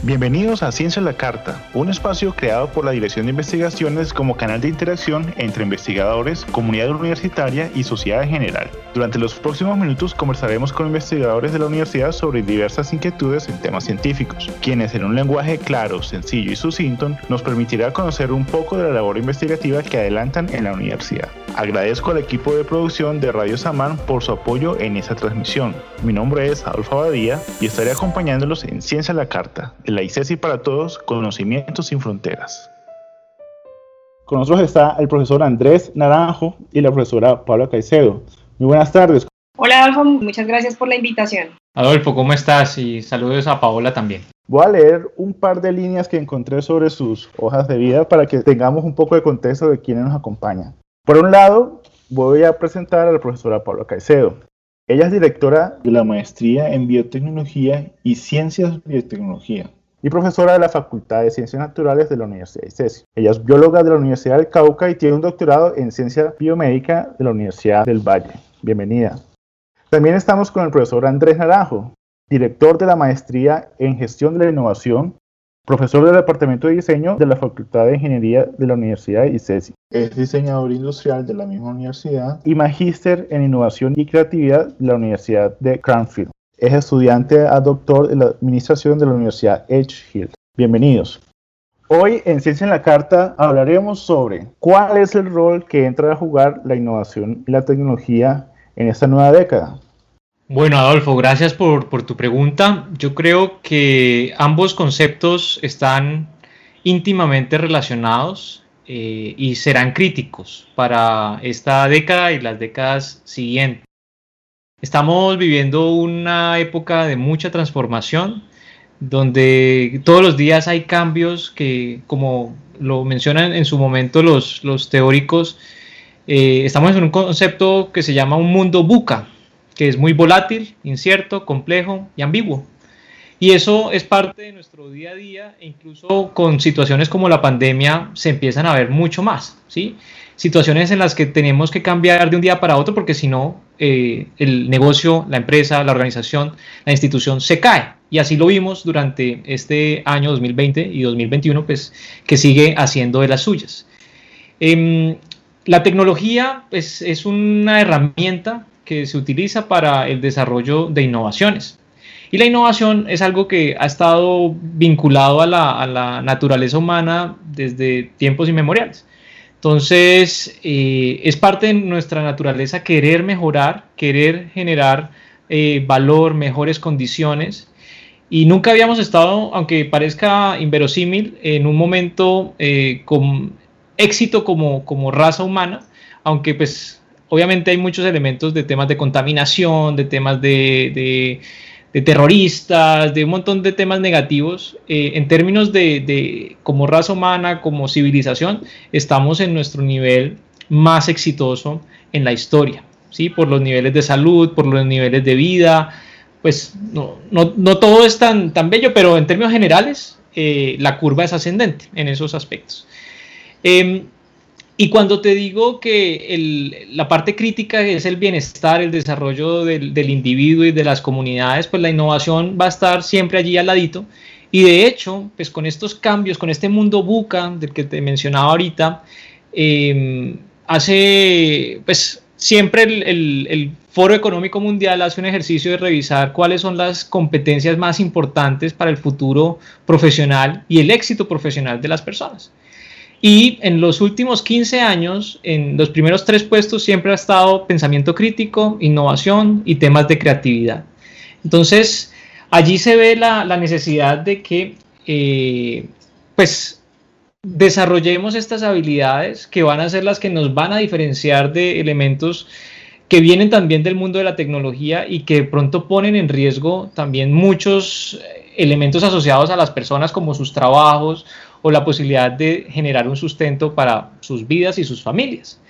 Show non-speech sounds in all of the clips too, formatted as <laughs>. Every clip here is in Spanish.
Bienvenidos a Ciencia a la Carta, un espacio creado por la Dirección de Investigaciones como canal de interacción entre investigadores, comunidad universitaria y sociedad en general. Durante los próximos minutos conversaremos con investigadores de la universidad sobre diversas inquietudes en temas científicos, quienes en un lenguaje claro, sencillo y sucinto nos permitirá conocer un poco de la labor investigativa que adelantan en la universidad. Agradezco al equipo de producción de Radio Samán por su apoyo en esta transmisión. Mi nombre es Adolfo Abadía y estaré acompañándolos en Ciencia a la Carta, la ICESI para Todos, Conocimientos sin Fronteras. Con nosotros está el profesor Andrés Naranjo y la profesora Paula Caicedo. Muy buenas tardes. Hola Adolfo, muchas gracias por la invitación. Adolfo, ¿cómo estás? Y saludos a Paola también. Voy a leer un par de líneas que encontré sobre sus hojas de vida para que tengamos un poco de contexto de quiénes nos acompañan. Por un lado, voy a presentar a la profesora Paula Caicedo. Ella es directora de la maestría en biotecnología y ciencias biotecnología y profesora de la Facultad de Ciencias Naturales de la Universidad de ICESI. Ella es bióloga de la Universidad del Cauca y tiene un doctorado en ciencia biomédica de la Universidad del Valle. Bienvenida. También estamos con el profesor Andrés Naranjo, director de la maestría en gestión de la innovación, profesor del Departamento de Diseño de la Facultad de Ingeniería de la Universidad de ICESI. Es diseñador industrial de la misma universidad y magíster en innovación y creatividad de la Universidad de Cranfield es estudiante a doctor en la administración de la Universidad Edgehill. Bienvenidos. Hoy en Ciencia en la Carta hablaremos sobre cuál es el rol que entra a jugar la innovación y la tecnología en esta nueva década. Bueno, Adolfo, gracias por, tu pregunta. Yo creo que ambos conceptos están íntimamente relacionados eh, y serán críticos para esta década y las décadas siguientes. Estamos viviendo una época de mucha transformación, donde todos los días hay cambios que, como lo mencionan en su momento los, los teóricos, eh, estamos en un concepto que se llama un mundo buca, que es muy volátil, incierto, complejo y ambiguo. Y eso es parte de nuestro día a día e incluso con situaciones como la pandemia se empiezan a ver mucho más, ¿sí? situaciones en las que tenemos que cambiar de un día para otro porque si no, eh, el negocio, la empresa, la organización, la institución se cae. Y así lo vimos durante este año 2020 y 2021, pues que sigue haciendo de las suyas. Em, la tecnología pues, es una herramienta que se utiliza para el desarrollo de innovaciones. Y la innovación es algo que ha estado vinculado a la, a la naturaleza humana desde tiempos inmemoriales. Entonces, eh, es parte de nuestra naturaleza querer mejorar, querer generar eh, valor, mejores condiciones. Y nunca habíamos estado, aunque parezca inverosímil, en un momento eh, con éxito como, como raza humana, aunque pues obviamente hay muchos elementos de temas de contaminación, de temas de de terroristas, de un montón de temas negativos, eh, en términos de, como raza humana, como civilización, estamos en nuestro nivel más exitoso en la historia, ¿sí? por los niveles de salud, por los niveles de vida, pues no, no, todo es tan, tan bello, pero en términos generales eh, la curva es ascendente en esos aspectos. Em, y cuando te digo que la parte crítica es el bienestar, el desarrollo del, individuo y de las comunidades, pues la innovación va a estar siempre allí al ladito. Y de hecho, pues con estos cambios, con este mundo buca del que te mencionaba ahorita, em, hace, pues siempre el, el Foro Económico Mundial hace un ejercicio de revisar cuáles son las competencias más importantes para el futuro profesional y el éxito profesional de las personas. Y en los últimos 15 años, en los primeros tres puestos siempre ha estado pensamiento crítico, innovación y temas de creatividad. Entonces, allí se ve la, necesidad de que, eh, pues, desarrollemos estas habilidades que van a ser las que nos van a diferenciar de elementos que vienen también del mundo de la tecnología y que pronto ponen en riesgo también muchos elementos asociados a las personas como sus trabajos o la posibilidad de generar un sustento para sus vidas y sus familias.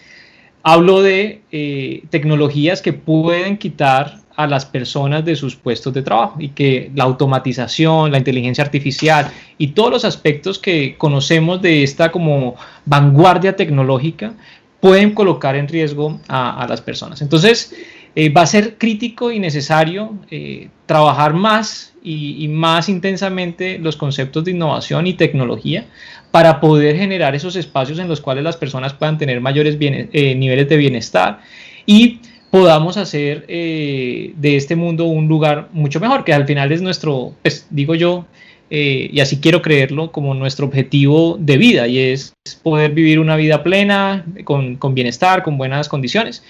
Hablo de eh, tecnologías que pueden quitar a las personas de sus puestos de trabajo y que la automatización, la inteligencia artificial y todos los aspectos que conocemos de esta como vanguardia tecnológica pueden colocar en riesgo a, las personas. Entonces, eh, va a ser crítico y necesario eh, trabajar más y, más intensamente los conceptos de innovación y tecnología para poder generar esos espacios en los cuales las personas puedan tener mayores eh, niveles de bienestar y podamos hacer de este mundo un lugar mucho mejor, que al final es nuestro, pues digo yo, y así quiero creerlo como nuestro objetivo de vida y es poder vivir una vida plena, con, con bienestar, con buenas condiciones.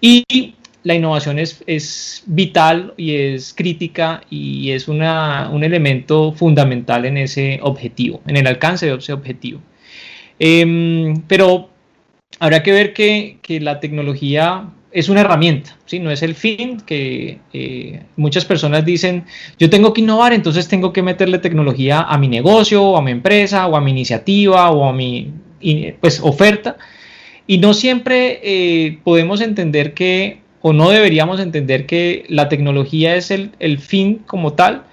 Y la innovación es, es, vital y es crítica y es una, un elemento fundamental en ese objetivo, en el alcance de ese objetivo. Em, pero habrá que ver que, que, la tecnología es una herramienta, ¿sí? no es el fin, que eh, muchas personas dicen, yo tengo que innovar, entonces tengo que meterle tecnología a mi negocio, o a mi empresa, o a mi iniciativa, o a mi pues, oferta. Y no siempre eh, podemos entender que o no deberíamos entender que la tecnología es el, fin como tal,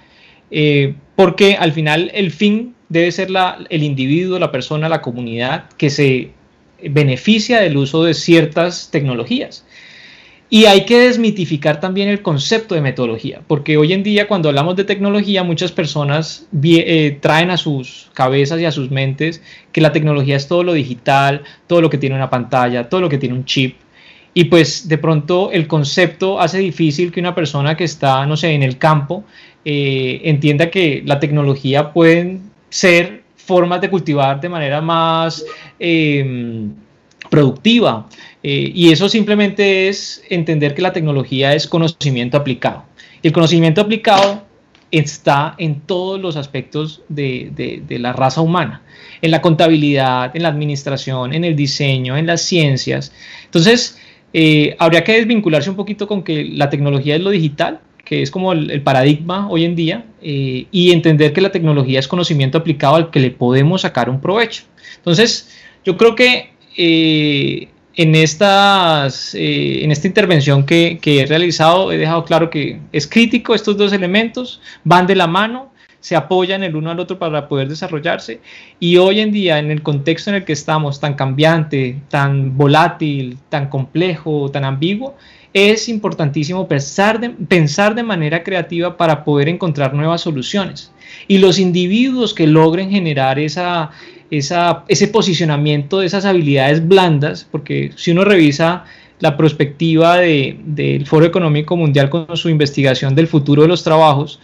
eh, porque al final el fin debe ser la, el individuo, la persona, la comunidad que se beneficia del uso de ciertas tecnologías. Y hay que desmitificar también el concepto de metodología, porque hoy en día cuando hablamos de tecnología muchas personas eh, traen a sus cabezas y a sus mentes que la tecnología es todo lo digital, todo lo que tiene una pantalla, todo lo que tiene un chip, y pues de pronto el concepto hace difícil que una persona que está, no sé, en el campo, eh, entienda que la tecnología pueden ser formas de cultivar de manera más em, productiva. Eh, y eso simplemente es entender que la tecnología es conocimiento aplicado. Y el conocimiento aplicado está en todos los aspectos de, de, la raza humana, en la contabilidad, en la administración, en el diseño, en las ciencias. Entonces, eh, habría que desvincularse un poquito con que la tecnología es lo digital, que es como el, paradigma hoy en día, eh, y entender que la tecnología es conocimiento aplicado al que le podemos sacar un provecho. Entonces, yo creo que eh, en, estas, en esta intervención que he realizado he dejado claro que es crítico estos dos elementos, van de la mano, se apoyan el uno al otro para poder desarrollarse. Y hoy en día, en el contexto en el que estamos, tan cambiante, tan volátil, tan complejo, tan ambiguo, es importantísimo pensar de, pensar de manera creativa para poder encontrar nuevas soluciones. Y los individuos que logren generar esa, esa, ese posicionamiento de esas habilidades blandas, porque si uno revisa la perspectiva del Foro Económico Mundial con su investigación del futuro de los trabajos,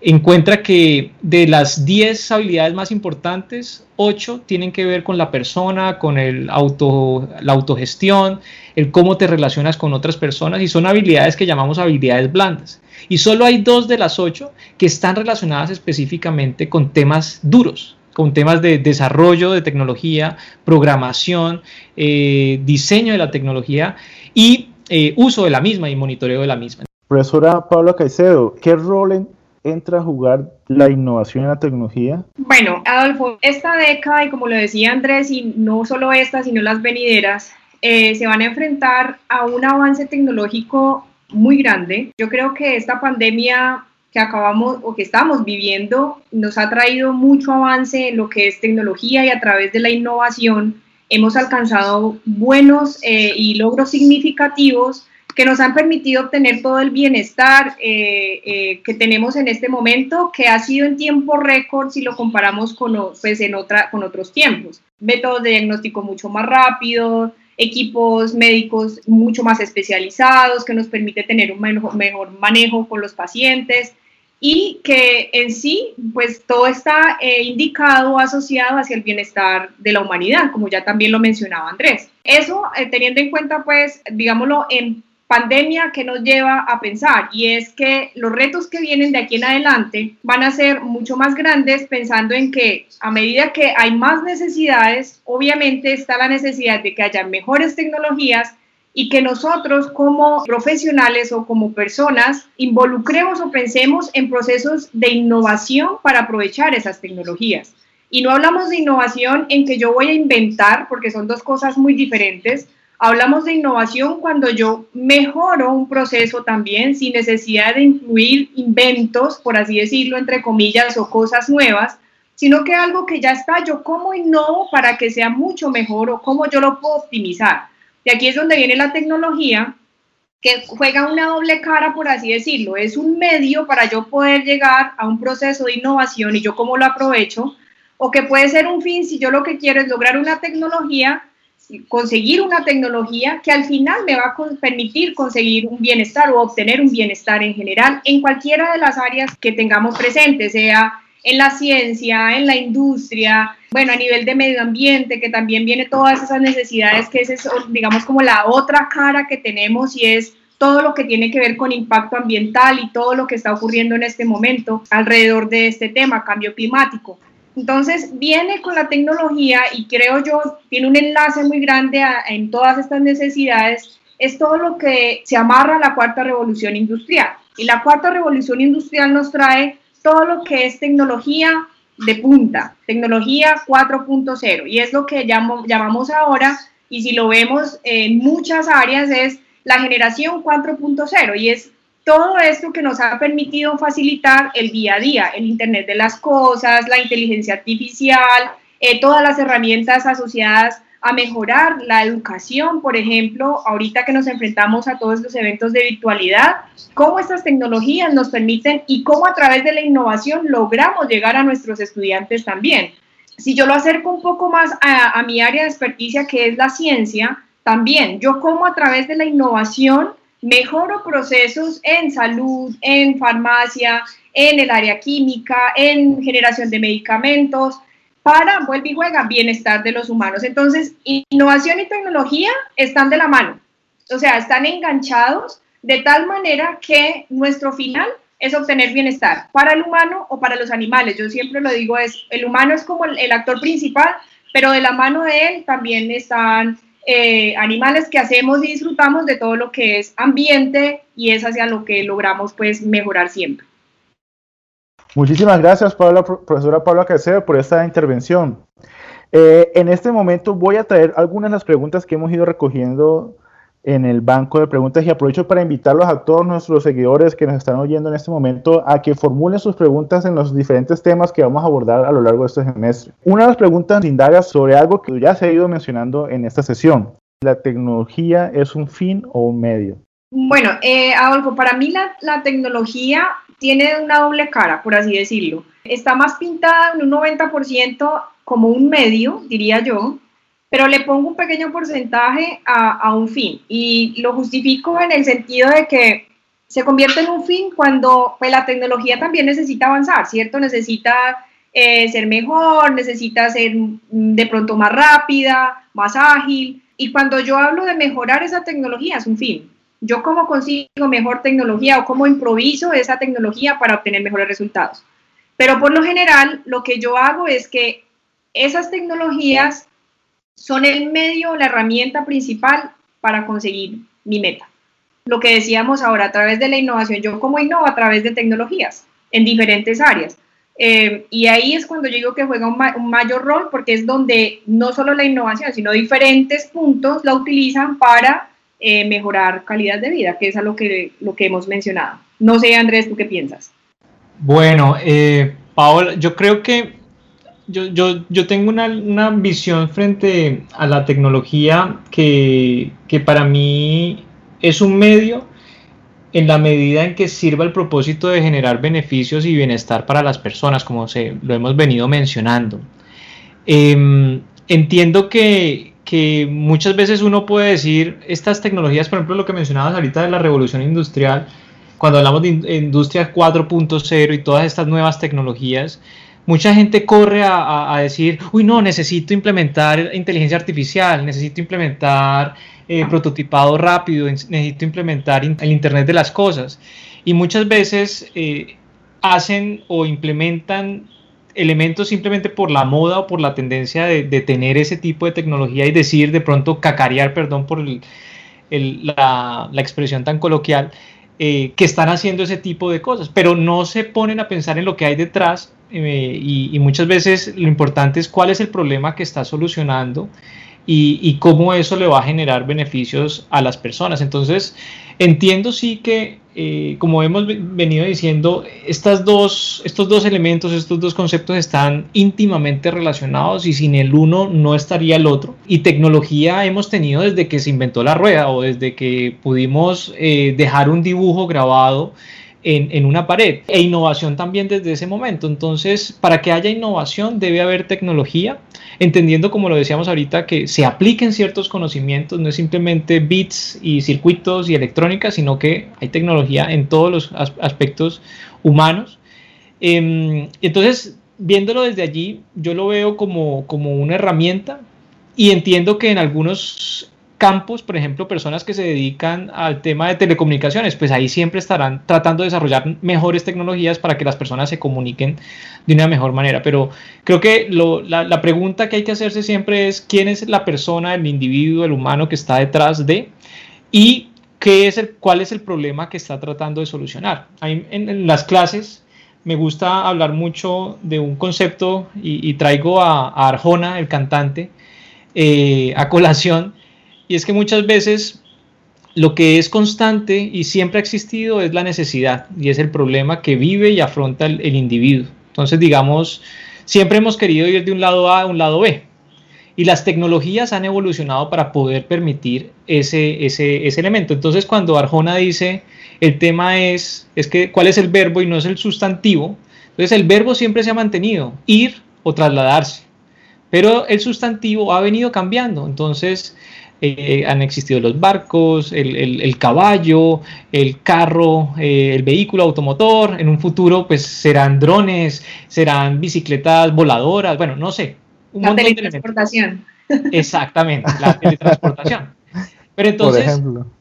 encuentra que de las 10 habilidades más importantes, 8 tienen que ver con la persona, con el auto, la autogestión, el cómo te relacionas con otras personas y son habilidades que llamamos habilidades blandas. Y solo hay dos de las 8 que están relacionadas específicamente con temas duros, con temas de desarrollo de tecnología, programación, eh, diseño de la tecnología y eh, uso de la misma y monitoreo de la misma. Profesora Paula Caicedo, ¿qué rol entra a jugar la innovación en la tecnología? Bueno, Adolfo, esta década, y como lo decía Andrés, y no solo esta, sino las venideras, eh, se van a enfrentar a un avance tecnológico muy grande. Yo creo que esta pandemia que acabamos o que estamos viviendo nos ha traído mucho avance en lo que es tecnología y a través de la innovación hemos alcanzado buenos eh, y logros significativos que nos han permitido obtener todo el bienestar eh, eh, que tenemos en este momento, que ha sido en tiempo récord si lo comparamos con, pues, en otra, con otros tiempos. Métodos de diagnóstico mucho más rápidos, equipos médicos mucho más especializados, que nos permite tener un mejor, manejo con los pacientes y que en sí, pues todo está eh, indicado, asociado hacia el bienestar de la humanidad, como ya también lo mencionaba Andrés. Eso, teniendo en cuenta, pues, digámoslo, en pandemia que nos lleva a pensar y es que los retos que vienen de aquí en adelante van a ser mucho más grandes pensando en que a medida que hay más necesidades, obviamente está la necesidad de que haya mejores tecnologías y que nosotros como profesionales o como personas involucremos o pensemos en procesos de innovación para aprovechar esas tecnologías. Y no hablamos de innovación en que yo voy a inventar, porque son dos cosas muy diferentes, Hablamos de innovación cuando yo mejoro un proceso también sin necesidad de incluir inventos, por así decirlo, entre comillas, o cosas nuevas, sino que algo que ya está, yo cómo innovo para que sea mucho mejor o cómo yo lo puedo optimizar. Y aquí es donde viene la tecnología, que juega una doble cara, por así decirlo. Es un medio para yo poder llegar a un proceso de innovación y yo cómo lo aprovecho, o que puede ser un fin si yo lo que quiero es lograr una tecnología, conseguir una tecnología que al final me va a permitir conseguir un bienestar o obtener un bienestar en general en cualquiera de las áreas que tengamos presentes, sea en la ciencia, en la industria, bueno, a nivel de medio ambiente, que también viene todas esas necesidades, que es, digamos, como la otra cara que tenemos y es todo lo que tiene que ver con impacto ambiental y todo lo que está ocurriendo en este momento alrededor de este tema, cambio climático. Entonces, viene con la tecnología y creo yo, tiene un enlace muy grande en todas estas necesidades, es todo lo que se amarra a la cuarta revolución industrial. Y la cuarta revolución industrial nos trae todo lo que es tecnología de punta, tecnología 4.0, y es lo que llamamos ahora, y si lo vemos en muchas áreas, es la generación 4.0, y es todo esto que nos ha permitido facilitar el día a día, el Internet de las Cosas, la inteligencia artificial, eh, todas las herramientas asociadas a mejorar la educación, por ejemplo, ahorita que nos enfrentamos a todos los eventos de virtualidad, cómo estas tecnologías nos permiten y cómo a través de la innovación logramos llegar a nuestros estudiantes también. Si yo lo acerco un poco más a, mi área de experticia, que es la ciencia, también yo cómo a través de la innovación mejoro procesos en salud, en farmacia, en el área química, en generación de medicamentos, para, vuelve y juega, bienestar de los humanos. Entonces, innovación y tecnología están de la mano, o sea, están enganchados de tal manera que nuestro final es obtener bienestar para el humano o para los animales. Yo siempre lo digo, es el humano es como el, actor principal, pero de la mano de él también están eh, animales que hacemos y disfrutamos de todo lo que es ambiente y es hacia lo que logramos pues mejorar siempre. Muchísimas gracias, profesora Paula Caicedo, por esta intervención. Eh, en este momento voy a traer algunas de las preguntas que hemos ido recogiendo en el banco de preguntas y aprovecho para invitarlos a todos nuestros seguidores que nos están oyendo en este momento a que formulen sus preguntas en los diferentes temas que vamos a abordar a lo largo de este semestre. Una de las preguntas indaga sobre algo que ya se ha ido mencionando en esta sesión. ¿La tecnología es un fin o un medio? Bueno, eh, Adolfo, para mí la, la tecnología tiene una doble cara, por así decirlo. Está más pintada en un 90% como un medio, diría yo, pero le pongo un pequeño porcentaje a, un fin y lo justifico en el sentido de que se convierte en un fin cuando pues, la tecnología también necesita avanzar, ¿cierto? Necesita eh, ser mejor, necesita ser mm, de pronto más rápida, más ágil. Y cuando yo hablo de mejorar esa tecnología es un fin yo cómo consigo mejor tecnología o cómo improviso esa tecnología para obtener mejores resultados. Pero por lo general, lo que yo hago es que esas tecnologías son el medio, la herramienta principal para conseguir mi meta. Lo que decíamos ahora, a través de la innovación, yo cómo innovo a través de tecnologías en diferentes áreas. Eh, y ahí es cuando yo digo que juega un, un, mayor rol porque es donde no solo la innovación, sino diferentes puntos la utilizan para eh, mejorar calidad de vida, que es a lo que, lo que hemos mencionado. No sé, Andrés, ¿tú qué piensas? Bueno, eh, Paola, yo creo que yo, yo, yo tengo una, una, visión frente a la tecnología que, que para mí es un medio en la medida en que sirva el propósito de generar beneficios y bienestar para las personas, como se, lo hemos venido mencionando. Em, entiendo que, que muchas veces uno puede decir, estas tecnologías, por ejemplo, lo que mencionabas ahorita de la revolución industrial, cuando hablamos de industria 4.0 y todas estas nuevas tecnologías, mucha gente corre a, decir, uy, no, necesito implementar inteligencia artificial, necesito implementar eh, prototipado rápido, necesito implementar el Internet de las Cosas. Y muchas veces eh, hacen o implementan elementos simplemente por la moda o por la tendencia de, tener ese tipo de tecnología y decir de pronto cacarear, perdón por la, expresión tan coloquial, eh, que están haciendo ese tipo de cosas, pero no se ponen a pensar en lo que hay detrás eh, y, muchas veces lo importante es cuál es el problema que está solucionando y, cómo eso le va a generar beneficios a las personas. Entonces, Entiendo sí que, eh, como hemos venido diciendo, estas dos, estos dos elementos, estos dos conceptos están íntimamente relacionados y sin el uno no estaría el otro. Y tecnología hemos tenido desde que se inventó la rueda o desde que pudimos eh, dejar un dibujo grabado en, una pared e innovación también desde ese momento. Entonces, para que haya innovación debe haber tecnología, entendiendo, como lo decíamos ahorita, que se apliquen ciertos conocimientos, no es simplemente bits y circuitos y electrónica, sino que hay tecnología en todos los aspectos humanos. Em, entonces, viéndolo desde allí, yo lo veo como, como una herramienta y entiendo que en algunos campos, por ejemplo, personas que se dedican al tema de telecomunicaciones, pues ahí siempre estarán tratando de desarrollar mejores tecnologías para que las personas se comuniquen de una mejor manera. Pero creo que la, pregunta que hay que hacerse siempre es quién es la persona, el individuo, el humano que está detrás de y qué es el, cuál es el problema que está tratando de solucionar. en, las clases me gusta hablar mucho de un concepto y, traigo a, Arjona, el cantante, eh, a colación y es que muchas veces lo que es constante y siempre ha existido es la necesidad y es el problema que vive y afronta el, individuo. Entonces, digamos, siempre hemos querido ir de un lado A a un lado B. Y las tecnologías han evolucionado para poder permitir ese, ese, ese elemento. Entonces, cuando Arjona dice, el tema es, es que cuál es el verbo y no es el sustantivo, entonces el verbo siempre se ha mantenido, ir o trasladarse. Pero el sustantivo ha venido cambiando. Entonces, eh, han existido los barcos, el, caballo, el carro, eh, el vehículo automotor, en un futuro pues serán drones, serán bicicletas voladoras, bueno, no sé. Un la teletransportación. Exactamente, la teletransportación. <laughs> Pero entonces,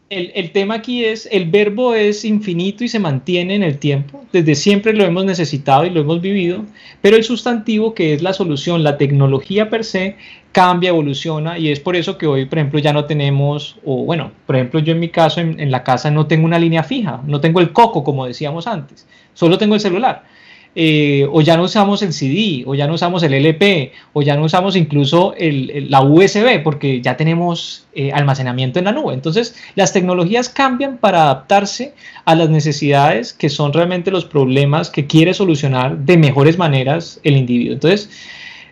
el, tema aquí es, el verbo es infinito y se mantiene en el tiempo, desde siempre lo hemos necesitado y lo hemos vivido, pero el sustantivo, que es la solución, la tecnología per se, cambia, evoluciona y es por eso que hoy, por ejemplo, ya no tenemos, o bueno, por ejemplo, yo en mi caso, en, la casa no tengo una línea fija, no tengo el coco, como decíamos antes, solo tengo el celular. Eh, o ya no usamos el CD, o ya no usamos el LP, o ya no usamos incluso la USB, porque ya tenemos eh, almacenamiento en la nube. Entonces, las tecnologías cambian para adaptarse a las necesidades que son realmente los problemas que quiere solucionar de mejores maneras el individuo. Entonces,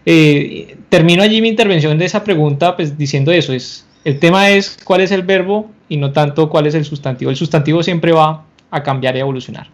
eh, termino allí mi intervención de esa pregunta, pues diciendo eso, es, el tema es cuál es el verbo y no tanto cuál es el sustantivo. El sustantivo siempre va a cambiar y a evolucionar.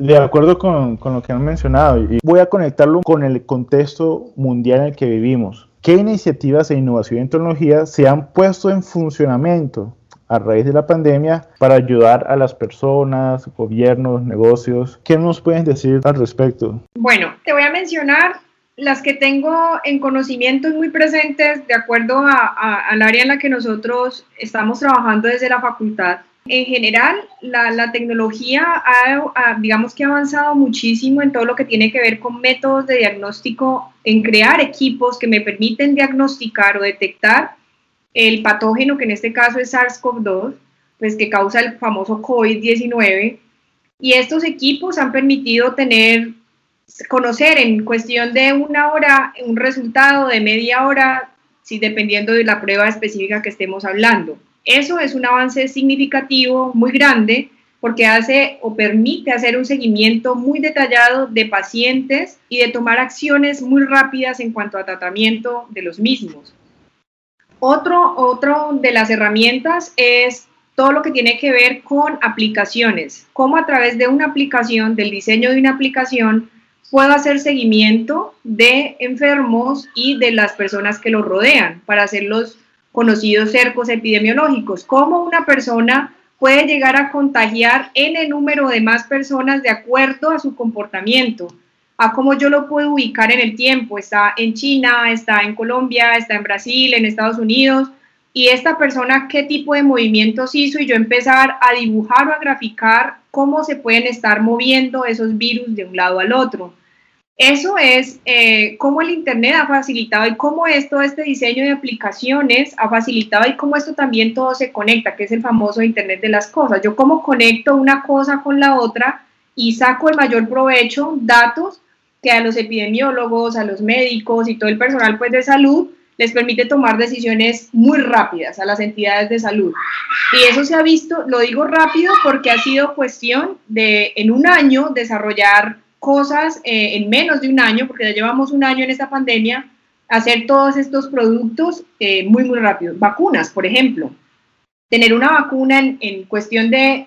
De acuerdo con, lo que han mencionado, y voy a conectarlo con el contexto mundial en el que vivimos. ¿Qué iniciativas de innovación y tecnología se han puesto en funcionamiento a raíz de la pandemia para ayudar a las personas, gobiernos, negocios? ¿Qué nos pueden decir al respecto? Bueno, te voy a mencionar las que tengo en conocimiento muy presentes de acuerdo al área en la que nosotros estamos trabajando desde la facultad en general, la, tecnología ha, digamos que ha avanzado muchísimo en todo lo que tiene que ver con métodos de diagnóstico, en crear equipos que me permiten diagnosticar o detectar el patógeno, que en este caso es SARS-CoV-2, pues que causa el famoso COVID-19. Y estos equipos han permitido tener, conocer en cuestión de una hora un resultado de media hora, si dependiendo de la prueba específica que estemos hablando. Eso es un avance significativo, muy grande, porque hace o permite hacer un seguimiento muy detallado de pacientes y de tomar acciones muy rápidas en cuanto a tratamiento de los mismos. Otro, otro de las herramientas es todo lo que tiene que ver con aplicaciones, cómo a través de una aplicación, del diseño de una aplicación, puedo hacer seguimiento de enfermos y de las personas que los rodean para hacerlos conocidos cercos epidemiológicos, cómo una persona puede llegar a contagiar en el número de más personas de acuerdo a su comportamiento, a cómo yo lo puedo ubicar en el tiempo. Está en China, está en Colombia, está en Brasil, en Estados Unidos, y esta persona qué tipo de movimientos hizo y yo empezar a dibujar o a graficar cómo se pueden estar moviendo esos virus de un lado al otro. Eso es eh, cómo el Internet ha facilitado y cómo esto, este diseño de aplicaciones ha facilitado y cómo esto también todo se conecta, que es el famoso Internet de las cosas. Yo cómo conecto una cosa con la otra y saco el mayor provecho, datos que a los epidemiólogos, a los médicos y todo el personal pues, de salud les permite tomar decisiones muy rápidas a las entidades de salud. Y eso se ha visto, lo digo rápido porque ha sido cuestión de en un año desarrollar cosas eh, en menos de un año, porque ya llevamos un año en esta pandemia, hacer todos estos productos eh, muy, muy rápido. Vacunas, por ejemplo. Tener una vacuna en, cuestión de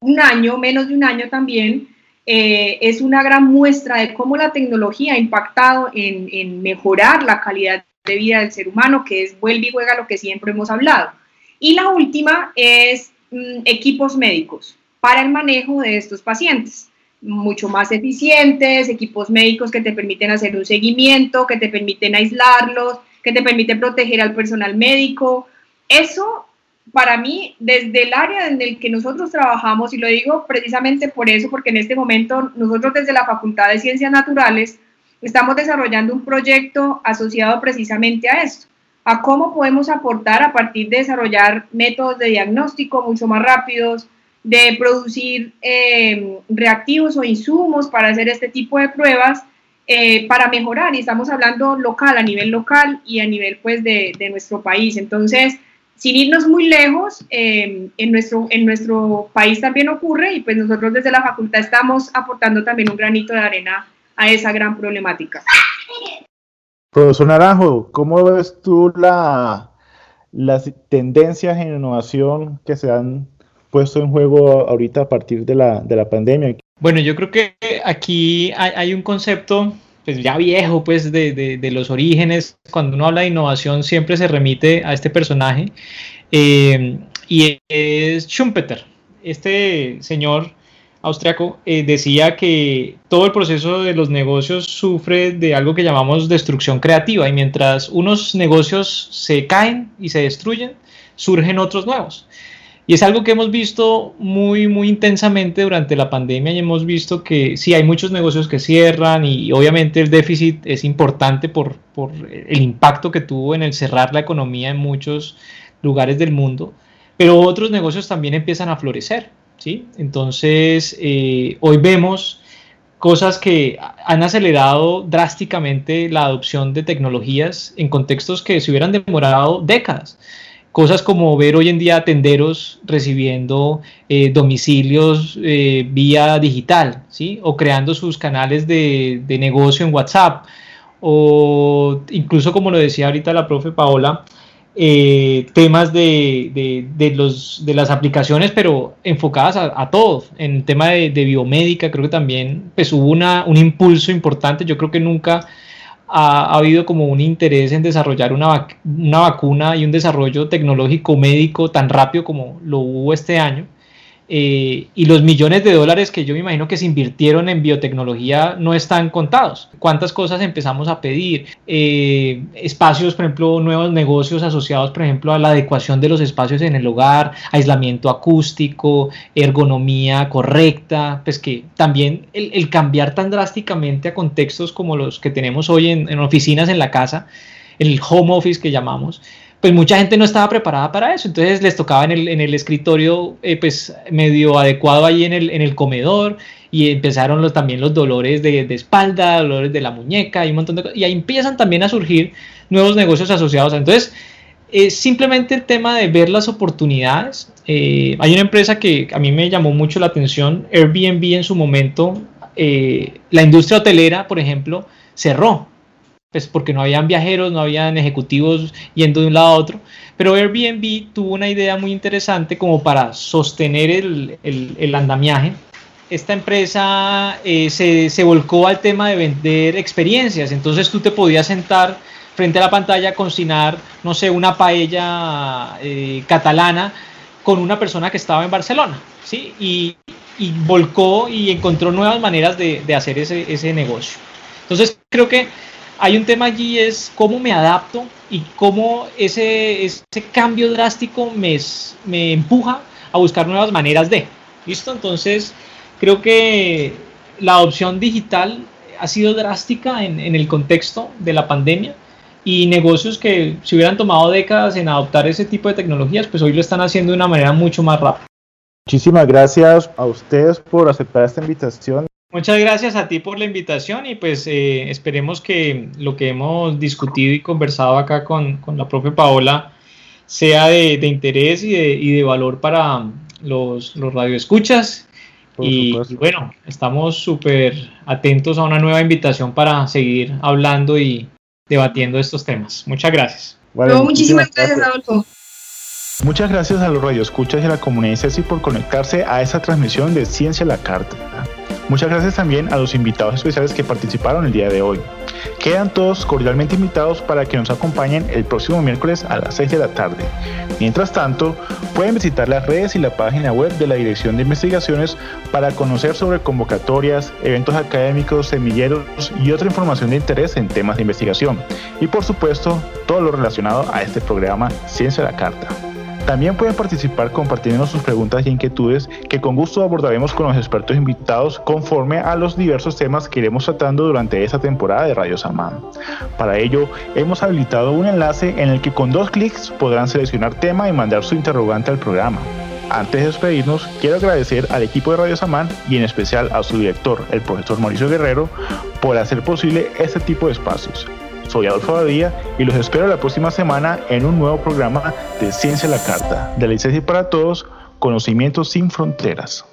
un año, menos de un año también, eh, es una gran muestra de cómo la tecnología ha impactado en, en mejorar la calidad de vida del ser humano, que es vuelve y juega lo que siempre hemos hablado. Y la última es mm, equipos médicos para el manejo de estos pacientes, mucho más eficientes, equipos médicos que te permiten hacer un seguimiento, que te permiten aislarlos, que te permiten proteger al personal médico. Eso, para mí, desde el área en el que nosotros trabajamos, y lo digo precisamente por eso, porque en este momento nosotros desde la Facultad de Ciencias Naturales estamos desarrollando un proyecto asociado precisamente a esto, a cómo podemos aportar a partir de desarrollar métodos de diagnóstico mucho más rápidos, de producir eh, reactivos o insumos para hacer este tipo de pruebas eh, para mejorar. Y estamos hablando local, a nivel local y a nivel pues de, de nuestro país. Entonces, sin irnos muy lejos, eh, en, nuestro, en nuestro país también ocurre y pues nosotros desde la facultad estamos aportando también un granito de arena a esa gran problemática. Profesor Naranjo, ¿cómo ves tú la, las tendencias en innovación que se han puesto en juego ahorita a partir de la, de la pandemia? Bueno, yo creo que aquí hay, un concepto pues ya viejo, pues de, de, los orígenes. Cuando uno habla de innovación siempre se remite a este personaje eh, y es Schumpeter, este señor austriaco, eh, decía que todo el proceso de los negocios sufre de algo que llamamos destrucción creativa y mientras unos negocios se caen y se destruyen, surgen otros nuevos. Y es algo que hemos visto muy, muy intensamente durante la pandemia y hemos visto que sí, hay muchos negocios que cierran y obviamente el déficit es importante por, por el impacto que tuvo en el cerrar la economía en muchos lugares del mundo, pero otros negocios también empiezan a florecer. ¿sí? Entonces, eh, hoy vemos cosas que han acelerado drásticamente la adopción de tecnologías en contextos que se hubieran demorado décadas. Cosas como ver hoy en día tenderos recibiendo eh, domicilios eh, vía digital, ¿sí? O creando sus canales de, de negocio en WhatsApp. O incluso, como lo decía ahorita la profe Paola, eh, temas de, los, de las aplicaciones, pero enfocadas a, todos. En el tema de, biomédica, creo que también pues, hubo una, un impulso importante. Yo creo que nunca ha, habido como un interés en desarrollar una, una vacuna y un desarrollo tecnológico médico tan rápido como lo hubo este año. Eh, y los millones de dólares que yo me imagino que se invirtieron en biotecnología no están contados. ¿Cuántas cosas empezamos a pedir? Eh, espacios, por ejemplo, nuevos negocios asociados, por ejemplo, a la adecuación de los espacios en el hogar, aislamiento acústico, ergonomía correcta, pues que también el, cambiar tan drásticamente a contextos como los que tenemos hoy en, en oficinas en la casa, el home office que llamamos, pues mucha gente no estaba preparada para eso, entonces les tocaba en el, en el escritorio eh, pues medio adecuado ahí en el, comedor y empezaron los, también los dolores de, espalda, dolores de la muñeca y un montón de cosas, y ahí empiezan también a surgir nuevos negocios asociados. Entonces, es simplemente el tema de ver las oportunidades. Eh, hay una empresa que a mí me llamó mucho la atención, Airbnb en su momento, eh, la industria hotelera, por ejemplo, cerró pues porque no habían viajeros, no habían ejecutivos yendo de un lado a otro. Pero Airbnb tuvo una idea muy interesante como para sostener el, el, andamiaje. Esta empresa eh, se, se, volcó al tema de vender experiencias, entonces tú te podías sentar frente a la pantalla a cocinar, no sé, una paella eh, catalana con una persona que estaba en Barcelona, ¿sí? Y, y volcó y encontró nuevas maneras de, de hacer ese, ese negocio. Entonces creo que hay un tema allí es cómo me adapto y cómo ese, ese cambio drástico me, me empuja a buscar nuevas maneras de. ¿Listo? Entonces, creo que la adopción digital ha sido drástica en, en, el contexto de la pandemia y negocios que se hubieran tomado décadas en adoptar ese tipo de tecnologías, pues hoy lo están haciendo de una manera mucho más rápida. Muchísimas gracias a ustedes por aceptar esta invitación Muchas gracias a ti por la invitación y pues eh, esperemos que lo que hemos discutido y conversado acá con, con la profe Paola sea de, de interés y de, y de, valor para los, los radioescuchas. y, y bueno, estamos súper atentos a una nueva invitación para seguir hablando y debatiendo estos temas. Muchas gracias. Vale, no, muchísimas, gracias, gracias, Adolfo. Muchas gracias a los radioescuchas y a la comunidad CECI por conectarse a esta transmisión de Ciencia a la Carta. Muchas gracias también a los invitados especiales que participaron el día de hoy. Quedan todos cordialmente invitados para que nos acompañen el próximo miércoles a las 6 de la tarde. Mientras tanto, pueden visitar las redes y la página web de la Dirección de Investigaciones para conocer sobre convocatorias, eventos académicos, semilleros y otra información de interés en temas de investigación. Y por supuesto, todo lo relacionado a este programa Ciencia a la Carta. También pueden participar compartiendo sus preguntas y inquietudes que con gusto abordaremos con los expertos invitados conforme a los diversos temas que iremos tratando durante esta temporada de Radio Samán. Para ello, hemos habilitado un enlace en el que con dos clics podrán seleccionar tema y mandar su interrogante al programa. Antes de despedirnos, quiero agradecer al equipo de Radio Samán y en especial a su director, el profesor Mauricio Guerrero, por hacer posible este tipo de espacios. Soy Adolfo Badía y los espero la próxima semana en un nuevo programa de Ciencia la Carta, de la licencia para todos, conocimientos sin fronteras.